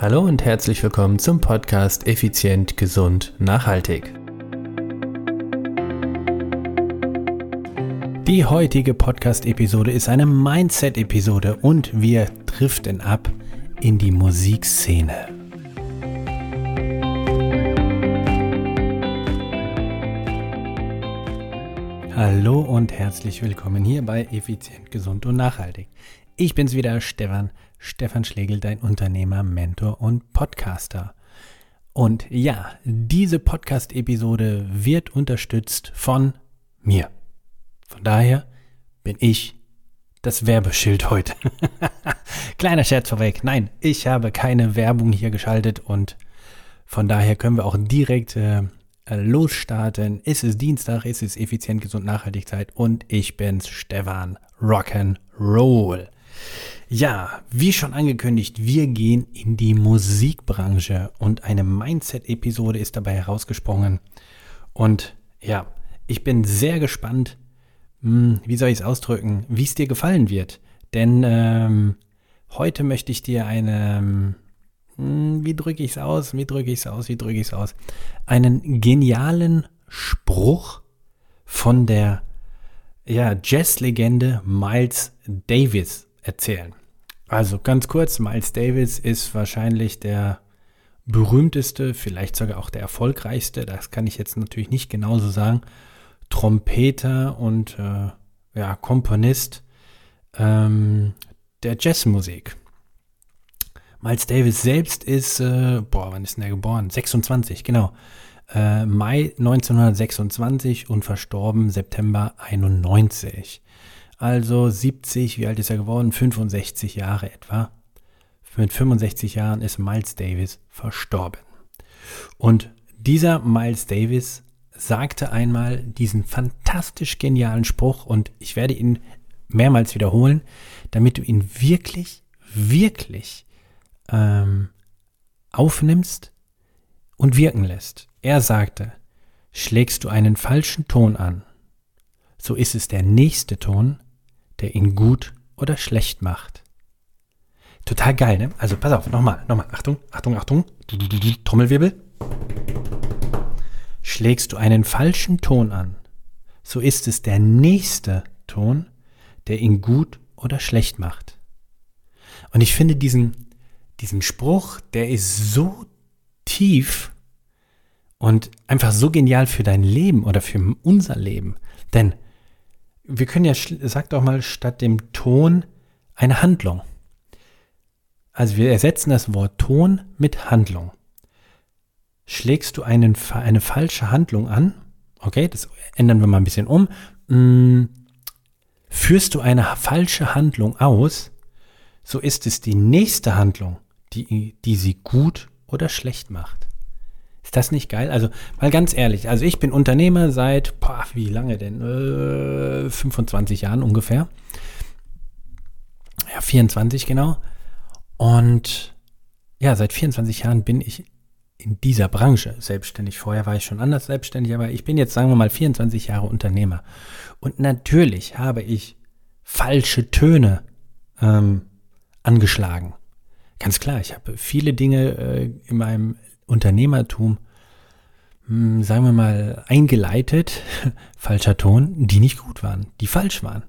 Hallo und herzlich willkommen zum Podcast Effizient, Gesund, Nachhaltig. Die heutige Podcast-Episode ist eine Mindset-Episode und wir driften ab in die Musikszene. Hallo und herzlich willkommen hier bei Effizient, Gesund und Nachhaltig. Ich bin's wieder, Stefan, Stefan Schlegel, dein Unternehmer, Mentor und Podcaster. Und ja, diese Podcast-Episode wird unterstützt von mir. Von daher bin ich das Werbeschild heute. Kleiner Scherz vorweg. Nein, ich habe keine Werbung hier geschaltet und von daher können wir auch direkt äh, losstarten. Es ist Dienstag, es ist effizient, gesund, nachhaltig Zeit und ich bin's, Stefan Rock'n'Roll. Ja, wie schon angekündigt, wir gehen in die Musikbranche und eine Mindset-Episode ist dabei herausgesprungen. Und ja, ich bin sehr gespannt, hm, wie soll ich es ausdrücken, wie es dir gefallen wird. Denn ähm, heute möchte ich dir eine, hm, wie drücke ich es aus, wie drücke ich es aus, wie drücke ich es aus, einen genialen Spruch von der ja, Jazz-Legende Miles Davis erzählen. Also ganz kurz, Miles Davis ist wahrscheinlich der berühmteste, vielleicht sogar auch der erfolgreichste, das kann ich jetzt natürlich nicht genauso sagen, Trompeter und äh, ja, Komponist ähm, der Jazzmusik. Miles Davis selbst ist, äh, boah, wann ist denn er geboren? 26, genau. Äh, Mai 1926 und verstorben September 91. Also 70, wie alt ist er geworden? 65 Jahre etwa. Mit 65 Jahren ist Miles Davis verstorben. Und dieser Miles Davis sagte einmal diesen fantastisch genialen Spruch und ich werde ihn mehrmals wiederholen, damit du ihn wirklich, wirklich ähm, aufnimmst und wirken lässt. Er sagte, schlägst du einen falschen Ton an, so ist es der nächste Ton, der ihn gut oder schlecht macht. Total geil, ne? Also pass auf, nochmal, nochmal. Achtung, Achtung, Achtung. Trommelwirbel. Schlägst du einen falschen Ton an, so ist es der nächste Ton, der ihn gut oder schlecht macht. Und ich finde diesen, diesen Spruch, der ist so tief und einfach so genial für dein Leben oder für unser Leben. Denn wir können ja, sag doch mal, statt dem Ton eine Handlung. Also wir ersetzen das Wort Ton mit Handlung. Schlägst du einen, eine falsche Handlung an, okay, das ändern wir mal ein bisschen um, hm, führst du eine falsche Handlung aus, so ist es die nächste Handlung, die, die sie gut oder schlecht macht. Ist das nicht geil? Also mal ganz ehrlich, also ich bin Unternehmer seit, boah, wie lange denn? Äh, 25 Jahren ungefähr. Ja, 24 genau. Und ja, seit 24 Jahren bin ich in dieser Branche selbstständig. Vorher war ich schon anders selbstständig, aber ich bin jetzt, sagen wir mal, 24 Jahre Unternehmer. Und natürlich habe ich falsche Töne ähm, angeschlagen. Ganz klar, ich habe viele Dinge äh, in meinem Unternehmertum, hm, sagen wir mal, eingeleitet, falscher Ton, die nicht gut waren, die falsch waren.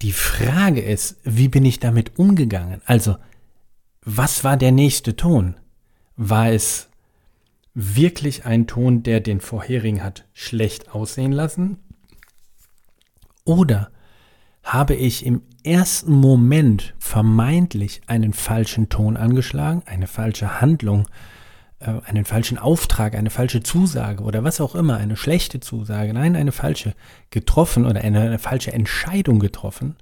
Die Frage ist, wie bin ich damit umgegangen? Also, was war der nächste Ton? War es wirklich ein Ton, der den vorherigen hat schlecht aussehen lassen? Oder habe ich im ersten Moment vermeintlich einen falschen Ton angeschlagen, eine falsche Handlung einen falschen Auftrag, eine falsche Zusage oder was auch immer, eine schlechte Zusage, nein, eine falsche getroffen oder eine, eine falsche Entscheidung getroffen,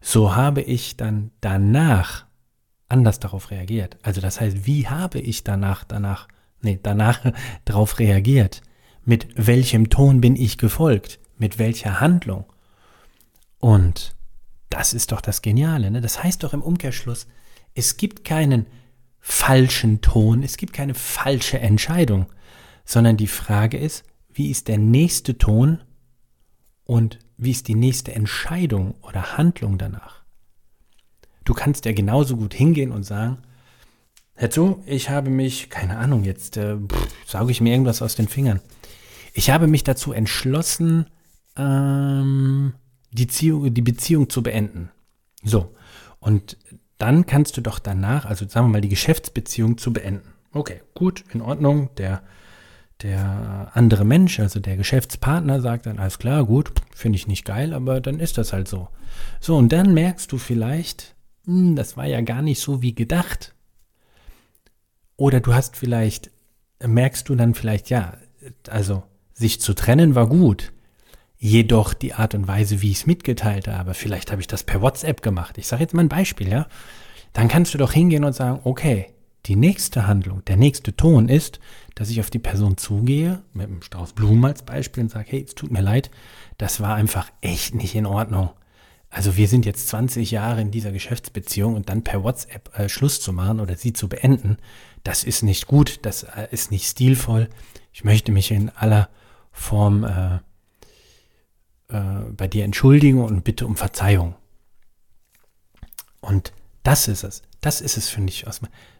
so habe ich dann danach anders darauf reagiert. Also das heißt, wie habe ich danach, danach, nee, danach darauf reagiert? Mit welchem Ton bin ich gefolgt? Mit welcher Handlung? Und das ist doch das Geniale. Ne? Das heißt doch im Umkehrschluss, es gibt keinen falschen Ton, es gibt keine falsche Entscheidung, sondern die Frage ist, wie ist der nächste Ton und wie ist die nächste Entscheidung oder Handlung danach? Du kannst ja genauso gut hingehen und sagen, Hör zu, ich habe mich, keine Ahnung, jetzt äh, sauge ich mir irgendwas aus den Fingern. Ich habe mich dazu entschlossen, ähm, die, Beziehung, die Beziehung zu beenden. So, und dann kannst du doch danach, also sagen wir mal, die Geschäftsbeziehung zu beenden. Okay, gut, in Ordnung. Der, der andere Mensch, also der Geschäftspartner, sagt dann, alles klar, gut, finde ich nicht geil, aber dann ist das halt so. So, und dann merkst du vielleicht, hm, das war ja gar nicht so wie gedacht. Oder du hast vielleicht, merkst du dann vielleicht, ja, also sich zu trennen war gut. Jedoch die Art und Weise, wie ich es mitgeteilt habe, vielleicht habe ich das per WhatsApp gemacht. Ich sage jetzt mal ein Beispiel, ja. Dann kannst du doch hingehen und sagen, okay, die nächste Handlung, der nächste Ton ist, dass ich auf die Person zugehe, mit einem Strauß Blumen als Beispiel und sage, hey, es tut mir leid, das war einfach echt nicht in Ordnung. Also wir sind jetzt 20 Jahre in dieser Geschäftsbeziehung und dann per WhatsApp äh, Schluss zu machen oder sie zu beenden, das ist nicht gut, das äh, ist nicht stilvoll. Ich möchte mich in aller Form äh, äh, bei dir entschuldigen und bitte um Verzeihung. Und das ist es. Das ist es, finde ich.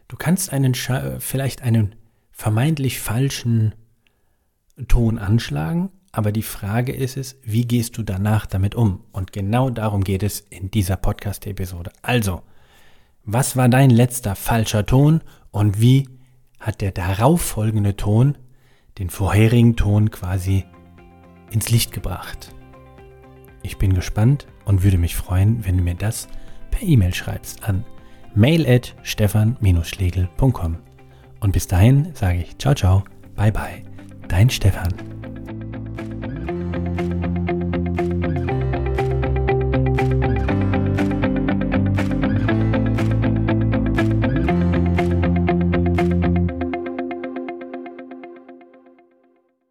Du kannst einen vielleicht einen vermeintlich falschen Ton anschlagen, aber die Frage ist es, wie gehst du danach damit um? Und genau darum geht es in dieser Podcast-Episode. Also, was war dein letzter falscher Ton und wie hat der darauffolgende Ton den vorherigen Ton quasi ins Licht gebracht? Ich bin gespannt und würde mich freuen, wenn du mir das per E-Mail schreibst an mail at stefan-schlegel.com. Und bis dahin sage ich ciao ciao, bye bye, dein Stefan.